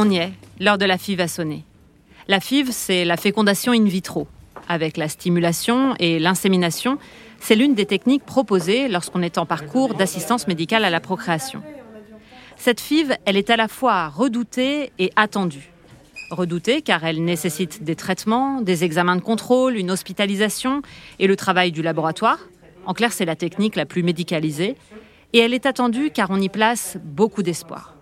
On y est, l'heure de la FIV a sonné. La FIV, c'est la fécondation in vitro. Avec la stimulation et l'insémination, c'est l'une des techniques proposées lorsqu'on est en parcours d'assistance médicale à la procréation. Cette FIV, elle est à la fois redoutée et attendue. Redoutée car elle nécessite des traitements, des examens de contrôle, une hospitalisation et le travail du laboratoire. En clair, c'est la technique la plus médicalisée. Et elle est attendue car on y place beaucoup d'espoir.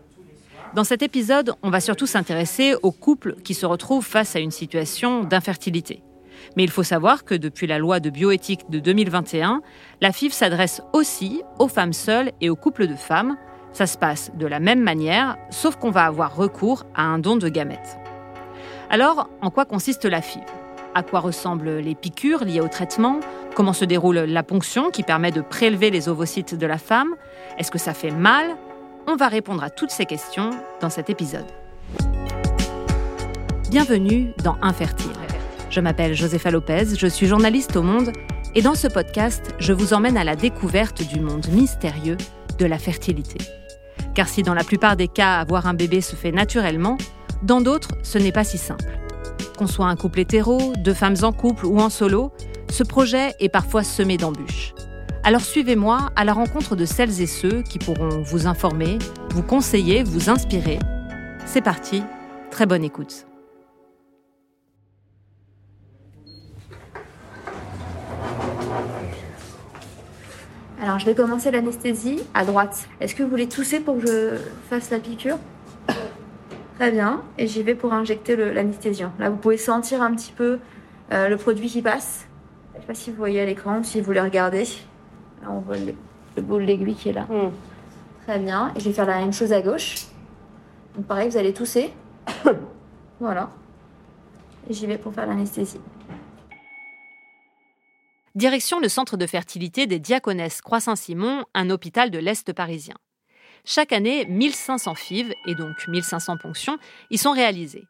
Dans cet épisode, on va surtout s'intéresser aux couples qui se retrouvent face à une situation d'infertilité. Mais il faut savoir que depuis la loi de bioéthique de 2021, la FIV s'adresse aussi aux femmes seules et aux couples de femmes. Ça se passe de la même manière, sauf qu'on va avoir recours à un don de gamètes. Alors, en quoi consiste la FIV À quoi ressemblent les piqûres liées au traitement? Comment se déroule la ponction qui permet de prélever les ovocytes de la femme? Est-ce que ça fait mal? On va répondre à toutes ces questions dans cet épisode. Bienvenue dans Infertile. Je m'appelle Josefa Lopez, je suis journaliste au Monde et dans ce podcast, je vous emmène à la découverte du monde mystérieux de la fertilité. Car si dans la plupart des cas avoir un bébé se fait naturellement, dans d'autres, ce n'est pas si simple. Qu'on soit un couple hétéro, deux femmes en couple ou en solo, ce projet est parfois semé d'embûches. Alors suivez-moi à la rencontre de celles et ceux qui pourront vous informer, vous conseiller, vous inspirer. C'est parti, très bonne écoute. Alors je vais commencer l'anesthésie à droite. Est-ce que vous voulez tousser pour que je fasse la piqûre? Très bien. Et j'y vais pour injecter l'anesthésiant. Là, vous pouvez sentir un petit peu euh, le produit qui passe. Je ne sais pas si vous voyez à l'écran, si vous le regardez on voit le, bout de l'aiguille qui est là. Hmm. Très bien. Et je vais faire la même chose à gauche. Donc pareil, vous allez tousser. voilà. Et j'y vais pour faire l'anesthésie. Direction le centre de fertilité des Diaconesses Croix-Saint-Simon, un hôpital de l'Est parisien. Chaque année, 1500 FIV, et donc 1500 ponctions, y sont réalisées.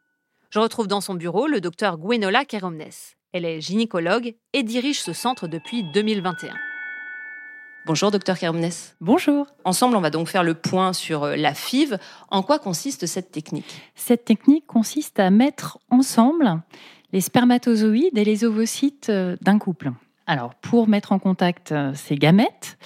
Je retrouve dans son bureau le docteur Gwenola Keromnes. Elle est gynécologue et dirige ce centre depuis 2021. Bonjour, docteur Kermnes. Bonjour. Ensemble, on va donc faire le point sur euh, la FIV. En quoi consiste cette technique? Cette technique consiste à mettre ensemble les spermatozoïdes et les ovocytes euh, d'un couple. Alors, pour mettre en contact euh, ces gamètes,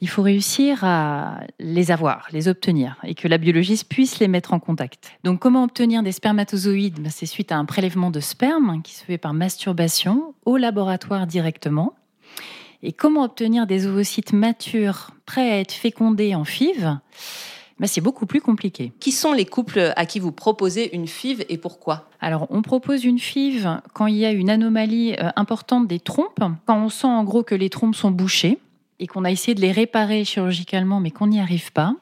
il faut réussir à les avoir, les obtenir, et que la biologiste puisse les mettre en contact. Donc, comment obtenir des spermatozoïdes? Ben, C'est suite à un prélèvement de sperme qui se fait par masturbation au laboratoire directement. Et comment obtenir des ovocytes matures prêts à être fécondés en FIV? Ben, c'est beaucoup plus compliqué. Qui sont les couples à qui vous proposez une FIV et pourquoi? Alors, on propose une FIV quand il y a une anomalie euh, importante des trompes, quand on sent en gros que les trompes sont bouchées et qu'on a essayé de les réparer chirurgicalement mais qu'on n'y arrive pas.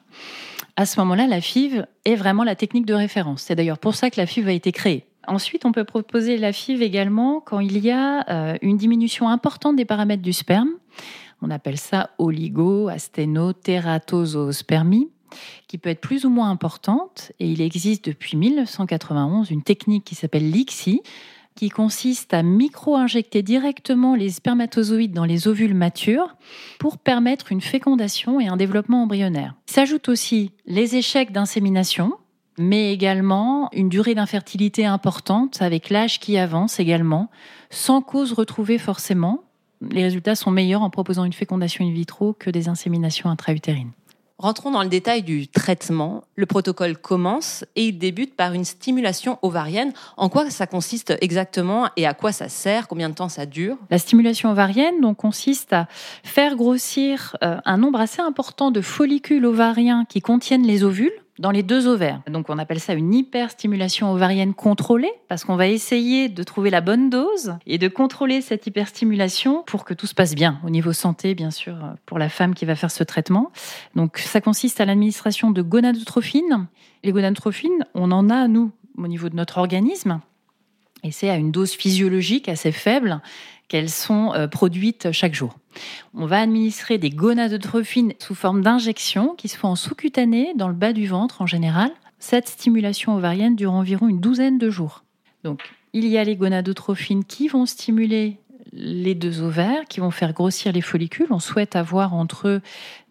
À ce moment-là, la FIV est vraiment la technique de référence. C'est d'ailleurs pour ça que la FIV a été créée. Ensuite, on peut proposer la FIV également quand il y a euh, une diminution importante des paramètres du sperme. On appelle ça oligo, qui peut être plus ou moins importante. Et il existe depuis 1991 une technique qui s'appelle l'ICSI, qui consiste à micro-injecter directement les spermatozoïdes dans les ovules matures pour permettre une fécondation et un développement embryonnaire. S'ajoutent aussi les échecs d'insémination, mais également une durée d'infertilité importante avec l'âge qui avance également, sans cause retrouvée forcément. Les résultats sont meilleurs en proposant une fécondation in vitro que des inséminations intra-utérines. Rentrons dans le détail du traitement. Le protocole commence et il débute par une stimulation ovarienne. En quoi ça consiste exactement et à quoi ça sert? Combien de temps ça dure? La stimulation ovarienne donc, consiste à faire grossir euh, un nombre assez important de follicules ovariens qui contiennent les ovules dans les deux ovaires. Donc on appelle ça une hyperstimulation ovarienne contrôlée parce qu'on va essayer de trouver la bonne dose et de contrôler cette hyperstimulation pour que tout se passe bien au niveau santé bien sûr pour la femme qui va faire ce traitement. Donc ça consiste à l'administration de gonadotrophines. Les gonadotrophines, on en a nous au niveau de notre organisme et c'est à une dose physiologique assez faible qu'elles sont euh, produites chaque jour. On va administrer des gonadotrophines sous forme d'injection qui se font en sous-cutané dans le bas du ventre en général. Cette stimulation ovarienne dure environ une douzaine de jours. Donc, il y a les gonadotrophines qui vont stimuler les deux ovaires qui vont faire grossir les follicules. On souhaite avoir entre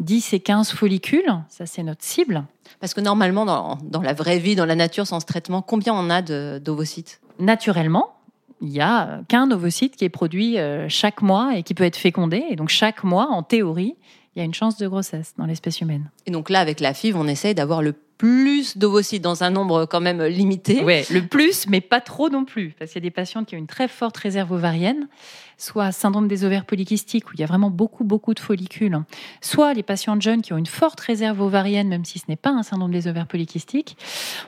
10 et 15 follicules, ça c'est notre cible. Parce que normalement, dans, la vraie vie, dans la nature, sans ce traitement, combien on a d'ovocytes? Naturellement, il n'y a qu'un ovocyte qui est produit euh, chaque mois et qui peut être fécondé. Et donc chaque mois, en théorie, il y a une chance de grossesse dans l'espèce humaine. Et donc là, avec la FIV, on essaye d'avoir le plus d'ovocytes dans un nombre quand même limité. Le plus, mais pas trop non plus, parce qu'il y a des patientes qui ont une très forte réserve ovarienne, soit syndrome des ovaires polykystiques, où il y a vraiment beaucoup, beaucoup de follicules, soit les patientes jeunes qui ont une forte réserve ovarienne, même si ce n'est pas un syndrome des ovaires polykystiques.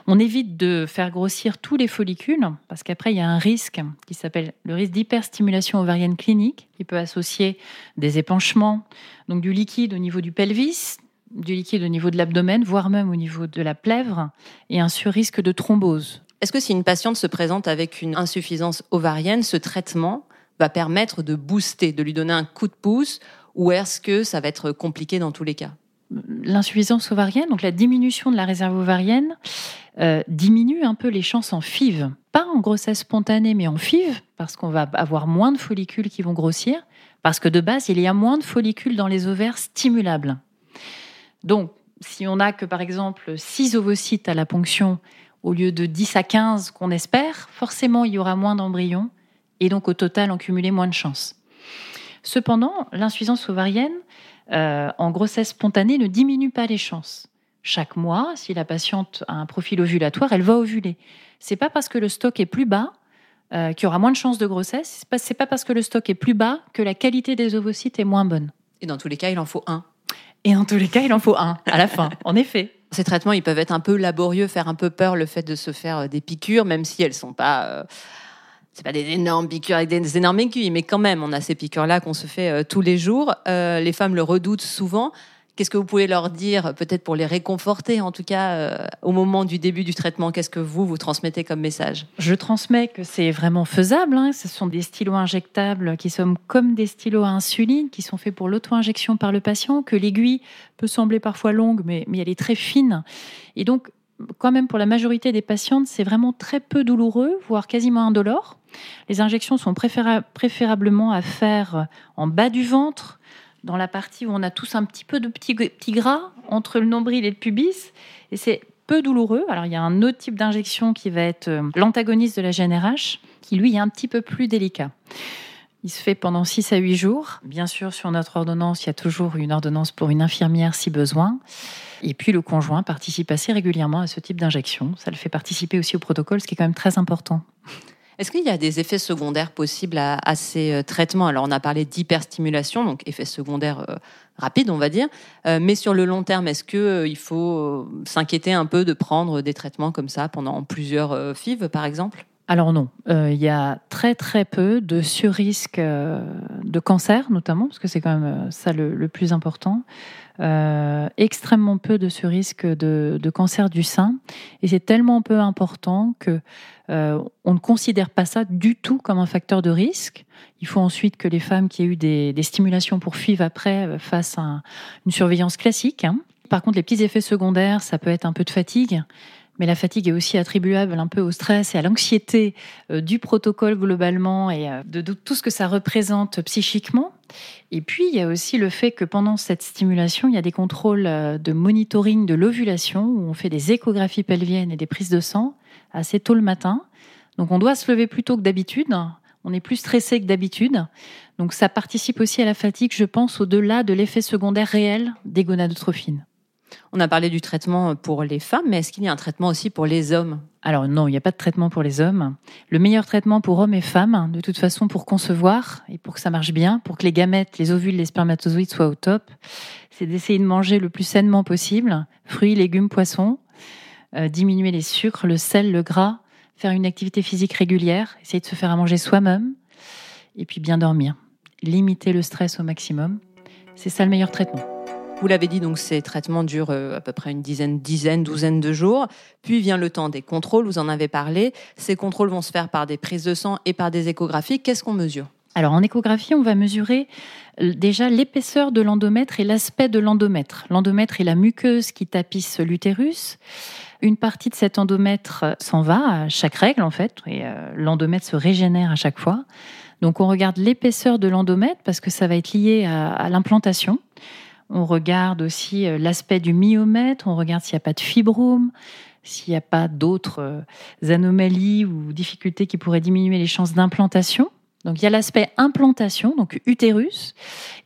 On évite de faire grossir tous les follicules, parce qu'après, il y a un risque qui s'appelle le risque d'hyperstimulation ovarienne clinique, qui peut associer des épanchements, donc du liquide au niveau du pelvis, du liquide au niveau de l'abdomen, voire même au niveau de la plèvre, et un surrisque de thrombose. Est-ce que si une patiente se présente avec une insuffisance ovarienne, ce traitement va permettre de booster, de lui donner un coup de pouce, ou est-ce que ça va être compliqué dans tous les cas? L'insuffisance ovarienne, donc la diminution de la réserve ovarienne, euh, diminue un peu les chances en FIV. Pas en grossesse spontanée, mais en FIV, parce qu'on va avoir moins de follicules qui vont grossir, parce que de base, il y a moins de follicules dans les ovaires stimulables. Donc, si on n'a que par exemple 6 ovocytes à la ponction au lieu de 10 à 15 qu'on espère, forcément il y aura moins d'embryons et donc au total en cumuler moins de chances. Cependant, l'insuffisance ovarienne euh, en grossesse spontanée ne diminue pas les chances. Chaque mois, si la patiente a un profil ovulatoire, elle va ovuler. C'est pas parce que le stock est plus bas euh, qu'il y aura moins de chances de grossesse. C'est pas, pas parce que le stock est plus bas que la qualité des ovocytes est moins bonne. Et dans tous les cas, il en faut un. Et en tous les cas, il en faut un à la fin, en effet. Ces traitements, ils peuvent être un peu laborieux, faire un peu peur le fait de se faire euh, des piqûres, même si elles sont pas. Euh, c'est pas des énormes piqûres avec des énormes aiguilles, mais quand même, on a ces piqûres-là qu'on se fait euh, tous les jours. les femmes le redoutent souvent. Qu'est-ce que vous pouvez leur dire, peut-être pour les réconforter, en tout cas euh, au moment du début du traitement? Qu'est-ce que vous, vous transmettez comme message? Je transmets que c'est vraiment faisable. Hein. Ce sont des stylos injectables qui sont comme des stylos à insuline, qui sont faits pour l'auto-injection par le patient, que l'aiguille peut sembler parfois longue, mais, mais elle est très fine. Et donc, quand même, pour la majorité des patientes, c'est vraiment très peu douloureux, voire quasiment indolore. Les injections sont préférablement à faire en bas du ventre, dans la partie où on a tous un petit peu de petits gras entre le nombril et le pubis. Et c'est peu douloureux. Alors, il y a un autre type d'injection qui va être euh, l'antagoniste de la GNRH, qui lui est un petit peu plus délicat. Il se fait pendant 6 à 8 jours. Bien sûr, sur notre ordonnance, il y a toujours une ordonnance pour une infirmière si besoin. Et puis le conjoint participe assez régulièrement à ce type d'injection. Ça le fait participer aussi au protocole, ce qui est quand même très important. Est-ce qu'il y a des effets secondaires possibles à, ces euh, traitements? Alors, on a parlé d'hyperstimulation, donc effets secondaires euh, rapides, on va dire. Euh, mais sur le long terme, est-ce qu'il il faut s'inquiéter un peu de prendre des traitements comme ça pendant plusieurs FIV, par exemple? Alors non, il y a très très peu de surrisque de cancer notamment, parce que c'est quand même ça le, plus important. Extrêmement peu de surrisque de, de cancer du sein, et c'est tellement peu important que euh, on ne considère pas ça du tout comme un facteur de risque. Il faut ensuite que les femmes qui aient eu des, stimulations pour FIV après euh, fassent une surveillance classique. Hein. Par contre, les petits effets secondaires, ça peut être un peu de fatigue, mais la fatigue est aussi attribuable un peu au stress et à l'anxiété euh, du protocole globalement et de, tout ce que ça représente psychiquement. Et puis, il y a aussi le fait que pendant cette stimulation, il y a des contrôles de monitoring de l'ovulation où on fait des échographies pelviennes et des prises de sang assez tôt le matin. Donc on doit se lever plus tôt que d'habitude. On est plus stressé que d'habitude. Donc ça participe aussi à la fatigue, je pense, au-delà de l'effet secondaire réel des gonadotrophines. On a parlé du traitement pour les femmes, mais est-ce qu'il y a un traitement aussi pour les hommes? Alors non, il n'y a pas de traitement pour les hommes. Le meilleur traitement pour hommes et femmes, de toute façon, pour concevoir et pour que ça marche bien, pour que les gamètes, les ovules, les spermatozoïdes soient au top, c'est d'essayer de manger le plus sainement possible, fruits, légumes, poissons, euh, diminuer les sucres, le sel, le gras, faire une activité physique régulière, essayer de se faire à manger soi-même, et puis bien dormir. Limiter le stress au maximum, c'est ça le meilleur traitement. Vous l'avez dit, donc ces traitements durent euh, à peu près une dizaine, dizaine, douzaine de jours. Puis vient le temps des contrôles, vous en avez parlé. Ces contrôles vont se faire par des prises de sang et par des échographies. Qu'est-ce qu'on mesure? Alors en échographie, on va mesurer euh, déjà l'épaisseur de l'endomètre et l'aspect de l'endomètre. L'endomètre est la muqueuse qui tapisse l'utérus. Une partie de cet endomètre s'en va à chaque règle en fait, et euh, l'endomètre se régénère à chaque fois. Donc on regarde l'épaisseur de l'endomètre parce que ça va être lié à, l'implantation. On regarde aussi euh, l'aspect du myomètre, on regarde s'il n'y a pas de fibrome, s'il n'y a pas d'autres euh, anomalies ou difficultés qui pourraient diminuer les chances d'implantation. Donc il y a l'aspect implantation, donc utérus,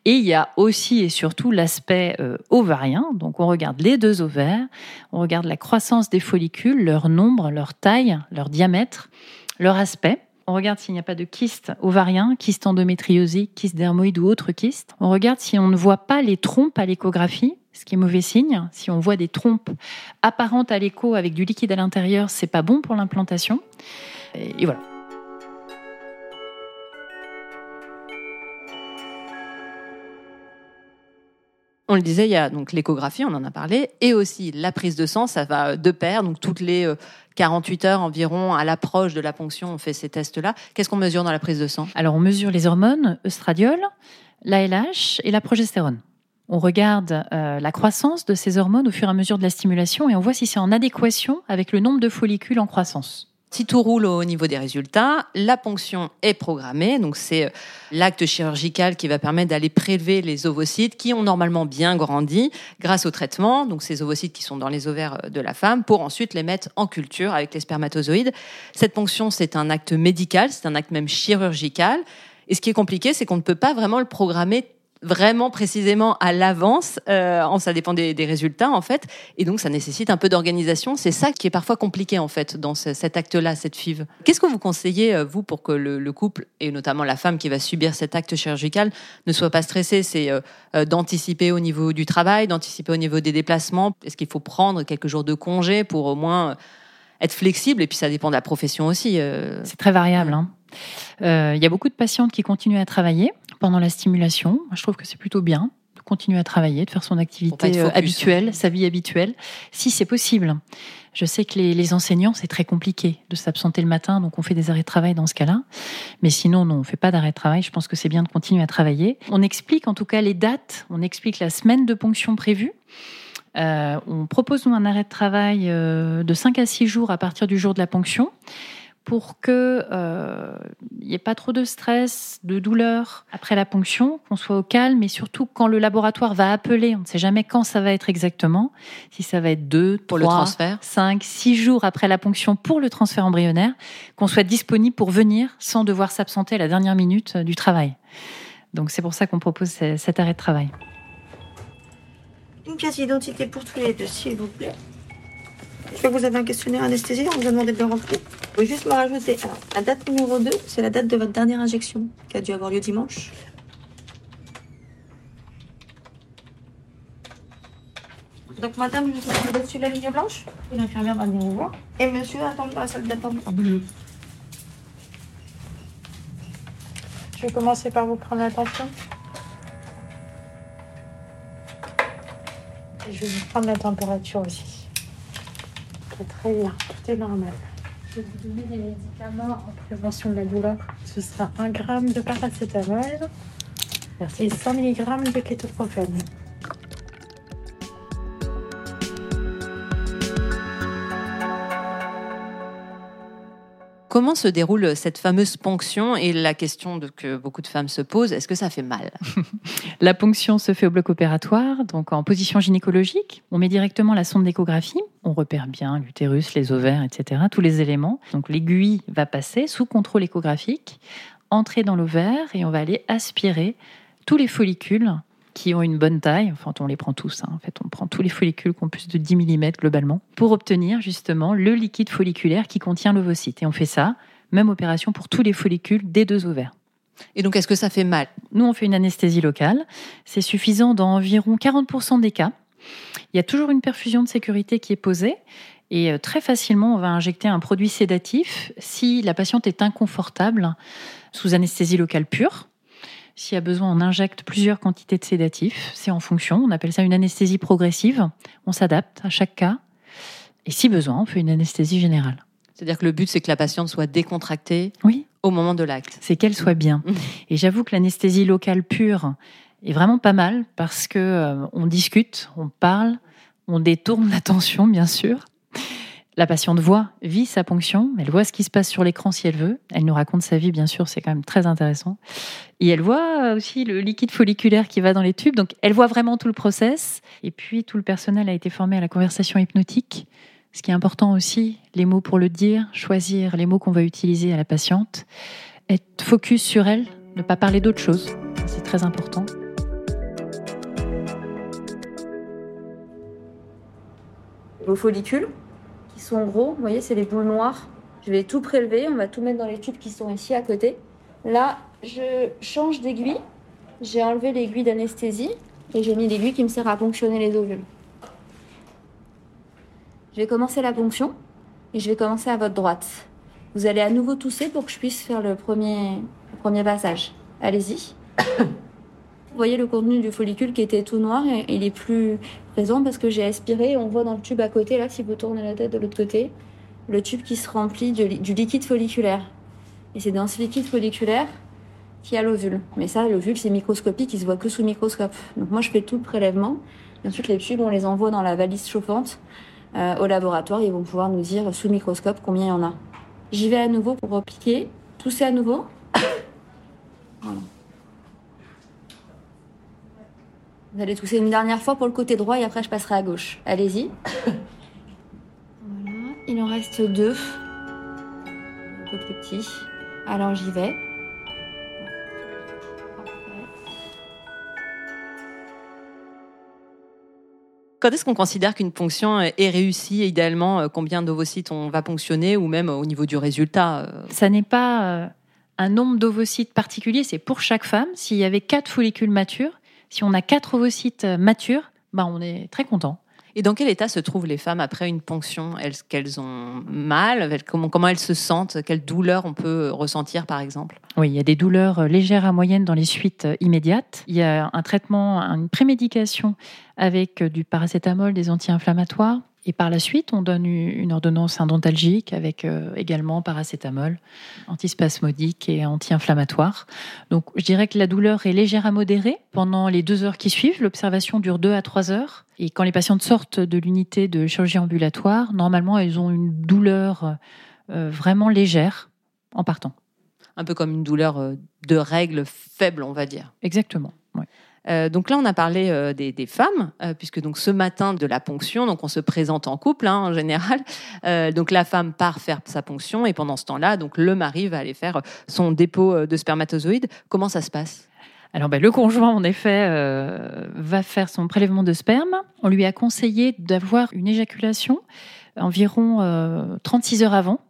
et il y a aussi et surtout l'aspect euh, ovarien. Donc on regarde les deux ovaires, on regarde la croissance des follicules, leur nombre, leur taille, leur diamètre, leur aspect. On regarde s'il n'y a pas de kyste ovarien, kyste endométriosique, kyste dermoïde ou autre kyste. On regarde si on ne voit pas les trompes à l'échographie, ce qui est mauvais signe. Si on voit des trompes apparentes à l'écho avec du liquide à l'intérieur, c'est pas bon pour l'implantation. et voilà. On le disait, il y a donc l'échographie, on en a parlé, et aussi la prise de sang, ça va de pair. Donc toutes les 48 euh, heures environ, à l'approche de la ponction, on fait ces tests-là. Qu'est-ce qu'on mesure dans la prise de sang? Alors on mesure les hormones, œstradiol, l'ALH et la progestérone. On regarde euh, la croissance de ces hormones au fur et à mesure de la stimulation et on voit si c'est en adéquation avec le nombre de follicules en croissance. Si tout roule au niveau des résultats, la ponction est programmée. Donc, c'est euh, l'acte chirurgical qui va permettre d'aller prélever les ovocytes qui ont normalement bien grandi grâce au traitement. Donc, ces ovocytes qui sont dans les ovaires euh, de la femme pour ensuite les mettre en culture avec les spermatozoïdes. Cette ponction, c'est un acte médical, c'est un acte même chirurgical. Et ce qui est compliqué, c'est qu'on ne peut pas vraiment le programmer vraiment précisément à l'avance. Euh, ça dépend des, résultats en fait, et donc ça nécessite un peu d'organisation. C'est ça qui est parfois compliqué en fait dans cet acte-là, cette FIV. Qu'est-ce que vous conseillez euh, vous pour que le, couple et notamment la femme qui va subir cet acte chirurgical ne soit pas stressé C'est euh, d'anticiper au niveau du travail, d'anticiper au niveau des déplacements. Est-ce qu'il faut prendre quelques jours de congé pour au moins être flexible? Et puis ça dépend de la profession aussi. C'est très variable. Hein. Il y a beaucoup de patientes qui continuent à travailler pendant la stimulation. Je trouve que c'est plutôt bien de continuer à travailler, de faire son activité euh, habituelle, sa vie habituelle, si c'est possible. Je sais que les, enseignants, c'est très compliqué de s'absenter le matin, donc on fait des arrêts de travail dans ce cas-là. Mais sinon, non, on ne fait pas d'arrêt de travail. Je pense que c'est bien de continuer à travailler. On explique en tout cas les dates, on explique la semaine de ponction prévue. Euh, on propose nous un arrêt de travail euh, de 5 à 6 jours à partir du jour de la ponction pour que il euh, n'y ait pas trop de stress, de douleur après la ponction, qu'on soit au calme et surtout quand le laboratoire va appeler, on ne sait jamais quand ça va être exactement, si ça va être deux, pour trois, le transfert. cinq, six jours après la ponction pour le transfert embryonnaire, qu'on soit disponible pour venir sans devoir s'absenter à la dernière minute du travail. Donc c'est pour ça qu'on propose cet arrêt de travail. Une pièce d'identité pour tous les deux, s'il vous plaît. Je crois que vous avez un questionnaire anesthésie, on vous a demandé de le remplir. Vous pouvez juste me rajouter. la date numéro 2, c'est la date de votre dernière injection, qui a dû avoir lieu dimanche. Donc, madame, vous êtes sur la ligne blanche L'infirmière va venir vous voir. Et monsieur attend dans la salle d'attente. Je vais commencer par vous prendre l'attention. Et je vais vous prendre la température aussi très bien, tout est normal. Je vais vous donner des médicaments en prévention de la douleur. Ce sera 1 g de paracétamol et 100 mg de kétoprophène. Comment se déroule cette fameuse ponction? Et la question que beaucoup de femmes se posent, est-ce que ça fait mal? La ponction se fait au bloc opératoire, donc en position gynécologique. On met directement la sonde d'échographie, on repère bien l'utérus, les ovaires, etc., tous les éléments. Donc l'aiguille va passer sous contrôle échographique, entrer dans l'ovaire et on va aller aspirer tous les follicules qui ont une bonne taille, enfin on les prend tous, hein. en fait on prend tous les follicules qui ont plus de 10 mm globalement, pour obtenir justement le liquide folliculaire qui contient l'ovocyte. Et on fait ça, même opération pour tous les follicules des deux ovaires. Et donc est-ce que ça fait mal? Nous on fait une anesthésie locale, c'est suffisant dans environ 40% des cas. Il y a toujours une perfusion de sécurité qui est posée et euh, très facilement, on va injecter un produit sédatif si la patiente est inconfortable sous anesthésie locale pure. S'il y a besoin, on injecte plusieurs quantités de sédatifs. C'est en fonction. On appelle ça une anesthésie progressive. On s'adapte à chaque cas. Et si besoin, on fait une anesthésie générale. C'est-à-dire que le but, c'est que la patiente soit décontractée oui. au moment de l'acte. C'est qu'elle soit bien. Mmh. Et j'avoue que l'anesthésie locale pure est vraiment pas mal parce que euh, on discute, on parle, on détourne l'attention, bien sûr. La patiente voit, vit sa ponction, elle voit ce qui se passe sur l'écran si elle veut. Elle nous raconte sa vie, bien sûr, c'est quand même très intéressant. Et elle voit aussi le liquide folliculaire qui va dans les tubes. Donc, elle voit vraiment tout le process. Et puis, tout le personnel a été formé à la conversation hypnotique. Ce qui est important aussi, les mots pour le dire, choisir les mots qu'on va utiliser à la patiente, être focus sur elle, ne pas parler d'autre chose. C'est très important. Vos follicules, qui sont gros, vous voyez, c'est les boules noires. Je vais tout prélever, on va tout mettre dans les tubes qui sont ici à côté. Là, je change d'aiguille. J'ai enlevé l'aiguille d'anesthésie et j'ai mis l'aiguille qui me sert à ponctionner les ovules. Je vais commencer la ponction et je vais commencer à votre droite. Vous allez à nouveau tousser pour que je puisse faire le premier, le premier passage. Allez-y. Vous voyez le contenu du follicule qui était tout noir, et il est plus présent parce que j'ai aspiré. On voit dans le tube à côté, là, si vous tournez la tête de l'autre côté, le tube qui se remplit du, liquide folliculaire. Et c'est dans ce liquide folliculaire qu'il y a l'ovule. Mais ça, l'ovule, c'est microscopique, il se voit que sous microscope. Donc moi, je fais tout le prélèvement. Ensuite, les tubes, on les envoie dans la valise chauffante euh, au laboratoire. Ils vont pouvoir nous dire sous microscope combien il y en a. J'y vais à nouveau pour repliquer. Tousser à nouveau. voilà. Vous allez tousser une dernière fois pour le côté droit et après je passerai à gauche. Allez-y. Voilà. Il en reste deux. Un peu plus petits. Alors j'y vais. Quand est-ce qu'on considère qu'une ponction est réussie Idéalement, euh, combien d'ovocytes on va ponctionner ou même au niveau du résultat euh Ça n'est pas euh, un nombre d'ovocytes particulier, c'est pour chaque femme. S'il y avait quatre follicules matures, si on a quatre ovocytes matures, bah on est très content. Et dans quel état se trouvent les femmes après une ponction? Est-ce qu'elles ont mal? Comment, comment elles se sentent? Quelle douleur on peut ressentir, par exemple? Oui, il y a des douleurs légères à moyennes dans les suites immédiates. Il y a un traitement, une prémédication avec du paracétamol, des anti-inflammatoires. Et par la suite, on donne une ordonnance indontalgique avec euh, également paracétamol, antispasmodique et anti-inflammatoire. Donc, je dirais que la douleur est légère à modérée pendant les deux heures qui suivent. L'observation dure deux à trois heures. Et quand les patientes sortent de l'unité de chirurgie ambulatoire, normalement, elles ont une douleur euh, vraiment légère en partant. Un peu comme une douleur euh, de règle faible, on va dire. Exactement. Euh, donc là, on a parlé euh, des, femmes, euh, puisque donc ce matin de la ponction, donc on se présente en couple hein, en général. donc la femme part faire sa ponction et pendant ce temps-là, donc le mari va aller faire son dépôt de spermatozoïdes. Comment ça se passe? Alors, ben, le conjoint, en effet, va faire son prélèvement de sperme. On lui a conseillé d'avoir une éjaculation environ 36 heures avant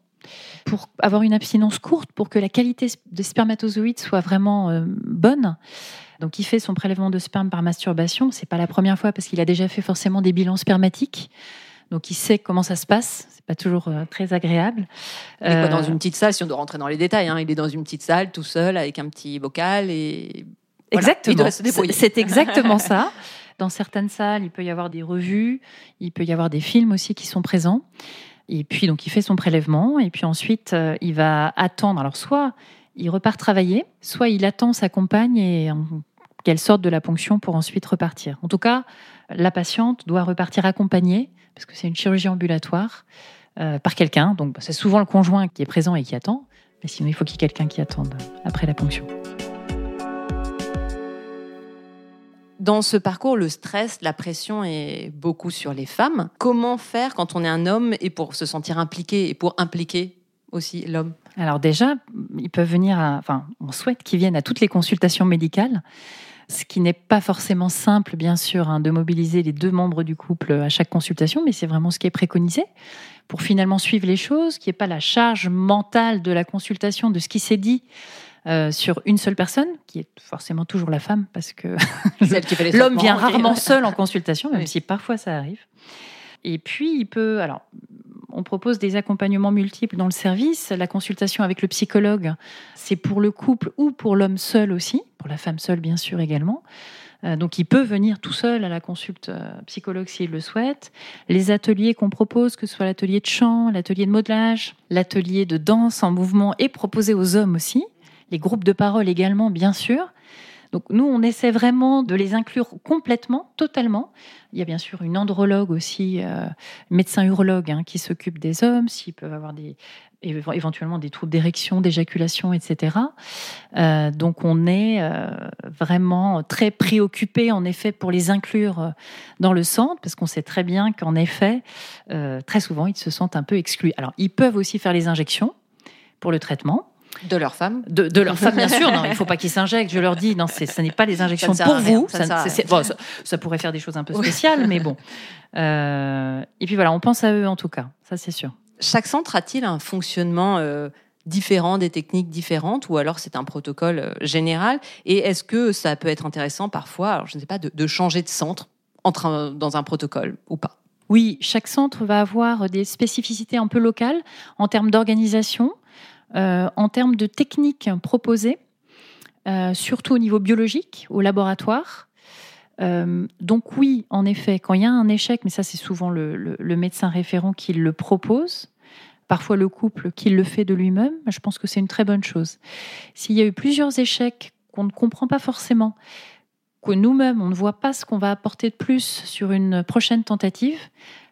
pour avoir une abstinence courte, pour que la qualité des spermatozoïdes soit vraiment bonne. Donc, il fait son prélèvement de sperme par masturbation. C'est pas la première fois parce qu'il a déjà fait forcément des bilans spermatiques. Donc, il sait comment ça se passe. C'est pas toujours euh, très agréable. Euh... dans une petite salle, si on doit rentrer dans les détails, hein, il est dans une petite salle tout seul avec un petit bocal et. exactement. C'est exactement ça. Dans certaines salles, il peut y avoir des revues, il peut y avoir des films aussi qui sont présents. Et puis, donc, il fait son prélèvement. Et puis ensuite, euh, il va attendre. Alors, soit il repart travailler, soit il attend sa compagne et qu'elle sorte de la ponction pour ensuite repartir. En tout cas, la patiente doit repartir accompagnée, parce que c'est une chirurgie ambulatoire, euh, par quelqu'un. Donc c'est souvent le conjoint qui est présent et qui attend, mais sinon il faut qu'il y ait quelqu'un qui attende après la ponction. Dans ce parcours, le stress, la pression est beaucoup sur les femmes. Comment faire quand on est un homme et pour se sentir impliqué et pour impliquer aussi l'homme? Alors déjà, ils peuvent venir, enfin, on souhaite qu'ils viennent à toutes les consultations médicales ce qui n'est pas forcément simple, bien sûr, hein, de mobiliser les deux membres du couple à chaque consultation, mais c'est vraiment ce qui est préconisé pour finalement suivre les choses, qu'il n'y ait pas la charge mentale de la consultation, de ce qui s'est dit. Euh, sur une seule personne, qui est forcément toujours la femme, parce que l'homme vient rarement seul en consultation, même si parfois ça arrive. Et puis, il peut. Alors, on propose des accompagnements multiples dans le service. La consultation avec le psychologue, c'est pour le couple ou pour l'homme seul aussi, pour la femme seule bien sûr également. Euh, donc il peut venir tout seul à la consulte euh, psychologue s'il le souhaite. Les ateliers qu'on propose, que ce soit l'atelier de chant, l'atelier de modelage, l'atelier de danse en mouvement, est proposé aux hommes aussi. Les groupes de parole également, bien sûr. Donc nous, on essaie vraiment de les inclure complètement, totalement. Il y a bien sûr une andrologue aussi, euh, médecin urologue, hein, qui s'occupe des hommes, s'ils peuvent avoir des, éventuellement des troubles d'érection, d'éjaculation, etc. Euh, donc on est euh, vraiment très préoccupé en effet pour les inclure dans le centre parce qu'on sait très bien qu'en effet très souvent ils se sentent un peu exclus. Alors ils peuvent aussi faire les injections pour le traitement. De leur femme de, leur femme, bien sûr. Non, il ne faut pas qu'ils s'injectent. Je leur dis, non, ce n'est pas les injections pour vous. Ça, ça, pourrait faire des choses un peu spéciales, mais bon. et puis voilà, on pense à eux en tout cas. Ça, c'est sûr. Chaque centre a-t-il un fonctionnement euh, différent, des techniques différentes, ou alors c'est un protocole euh, général? Et est-ce que ça peut être intéressant parfois, alors je ne sais pas, de, changer de centre entre dans un protocole ou pas? Oui, chaque centre va avoir des spécificités un peu locales en termes d'organisation, euh, en termes de techniques proposées, surtout au niveau biologique, au laboratoire. donc oui, en effet, quand il y a un échec, mais ça c'est souvent le médecin référent qui le propose, parfois le couple qui le fait de lui-même, je pense que c'est une très bonne chose. S'il y a eu plusieurs échecs qu'on ne comprend pas forcément, que nous-mêmes, on ne voit pas ce qu'on va apporter de plus sur une prochaine tentative,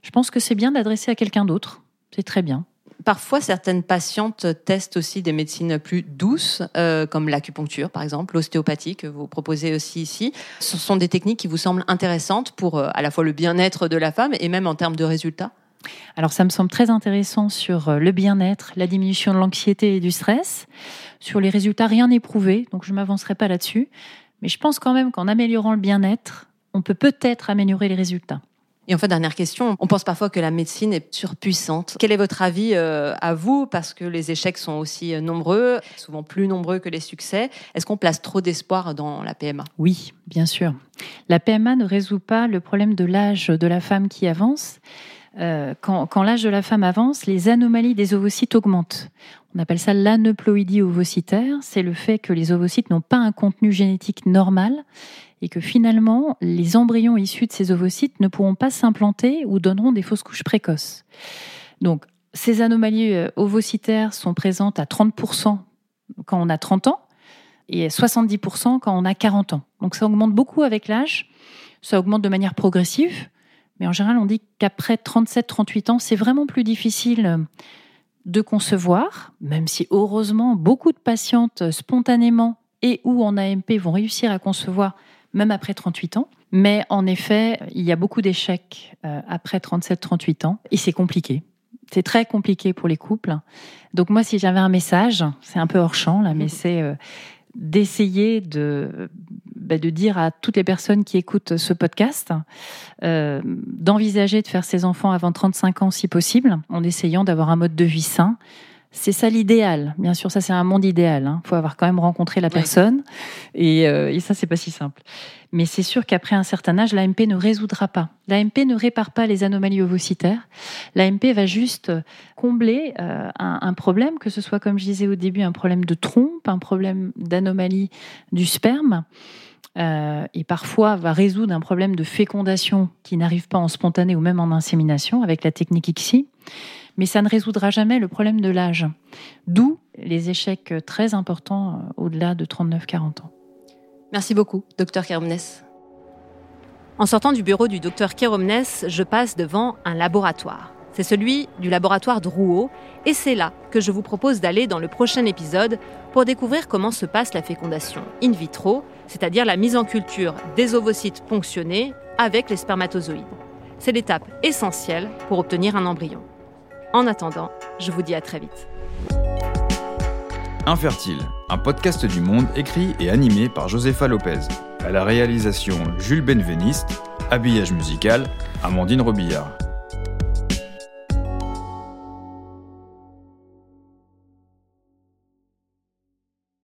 je pense que c'est bien d'adresser à quelqu'un d'autre. C'est très bien. Parfois, certaines patientes testent aussi des médecines plus douces, euh, comme l'acupuncture, par exemple, l'ostéopathie que vous proposez aussi ici. Ce sont des techniques qui vous semblent intéressantes pour euh, à la fois le bien-être de la femme et même en termes de résultats? Alors ça me semble très intéressant sur euh, le bien-être, la diminution de l'anxiété et du stress. Sur les résultats, rien n'est prouvé, donc je ne m'avancerai pas là-dessus. Mais je pense quand même qu'en améliorant le bien-être, on peut peut-être améliorer les résultats. Et en fait, dernière question, on pense parfois que la médecine est surpuissante. Quel est votre avis euh, à vous? Parce que les échecs sont aussi euh, nombreux, souvent plus nombreux que les succès. Est-ce qu'on place trop d'espoir dans la PMA Oui, bien sûr. La PMA ne résout pas le problème de l'âge de la femme qui avance. Euh, quand, l'âge de la femme avance, les anomalies des ovocytes augmentent. On appelle ça l'aneuploïdie ovocytaire. C'est le fait que les ovocytes n'ont pas un contenu génétique normal et que finalement, les embryons issus de ces ovocytes ne pourront pas s'implanter ou donneront des fausses couches précoces. Donc, ces anomalies euh, ovocytaires sont présentes à 30% quand on a 30 ans et 70% quand on a 40 ans. Donc, ça augmente beaucoup avec l'âge. Ça augmente de manière progressive. Mais en général, on dit qu'après 37-38 ans, c'est vraiment plus difficile de concevoir, même si heureusement, beaucoup de patientes spontanément et ou en AMP vont réussir à concevoir même après 38 ans. Mais en effet, il y a beaucoup d'échecs euh, après 37-38 ans et c'est compliqué. C'est très compliqué pour les couples. Donc moi, si j'avais un message, c'est un peu hors champ là, mais c'est euh, d'essayer de, bah, de dire à toutes les personnes qui écoutent ce podcast euh, d'envisager de faire ses enfants avant 35 ans si possible, en essayant d'avoir un mode de vie sain. C'est ça l'idéal. Bien sûr, ça c'est un monde idéal. Il hein. faut avoir quand même rencontré la personne. Et, euh, et ça, c'est pas si simple. Mais c'est sûr qu'après un certain âge, l'AMP ne résoudra pas. L'AMP ne répare pas les anomalies ovocytaires. L'AMP va juste combler euh, un, problème, que ce soit, comme je disais au début, un problème de trompe, un problème d'anomalie du sperme. Euh, et parfois va résoudre un problème de fécondation qui n'arrive pas en spontané ou même en insémination avec la technique ICSI. Mais ça ne résoudra jamais le problème de l'âge. D'où les échecs très importants euh, au-delà de 39-40 ans. Merci beaucoup, docteur Keromnes. En sortant du bureau du docteur Keromnes, je passe devant un laboratoire. C'est celui du laboratoire de Rouault, et c'est là que je vous propose d'aller dans le prochain épisode pour découvrir comment se passe la fécondation in vitro, c'est-à-dire la mise en culture des ovocytes ponctionnés avec les spermatozoïdes. C'est l'étape essentielle pour obtenir un embryon. En attendant, je vous dis à très vite. Infertile, un podcast du monde écrit et animé par Josefa Lopez. À la réalisation Jules Benveniste, habillage musical Amandine Robillard.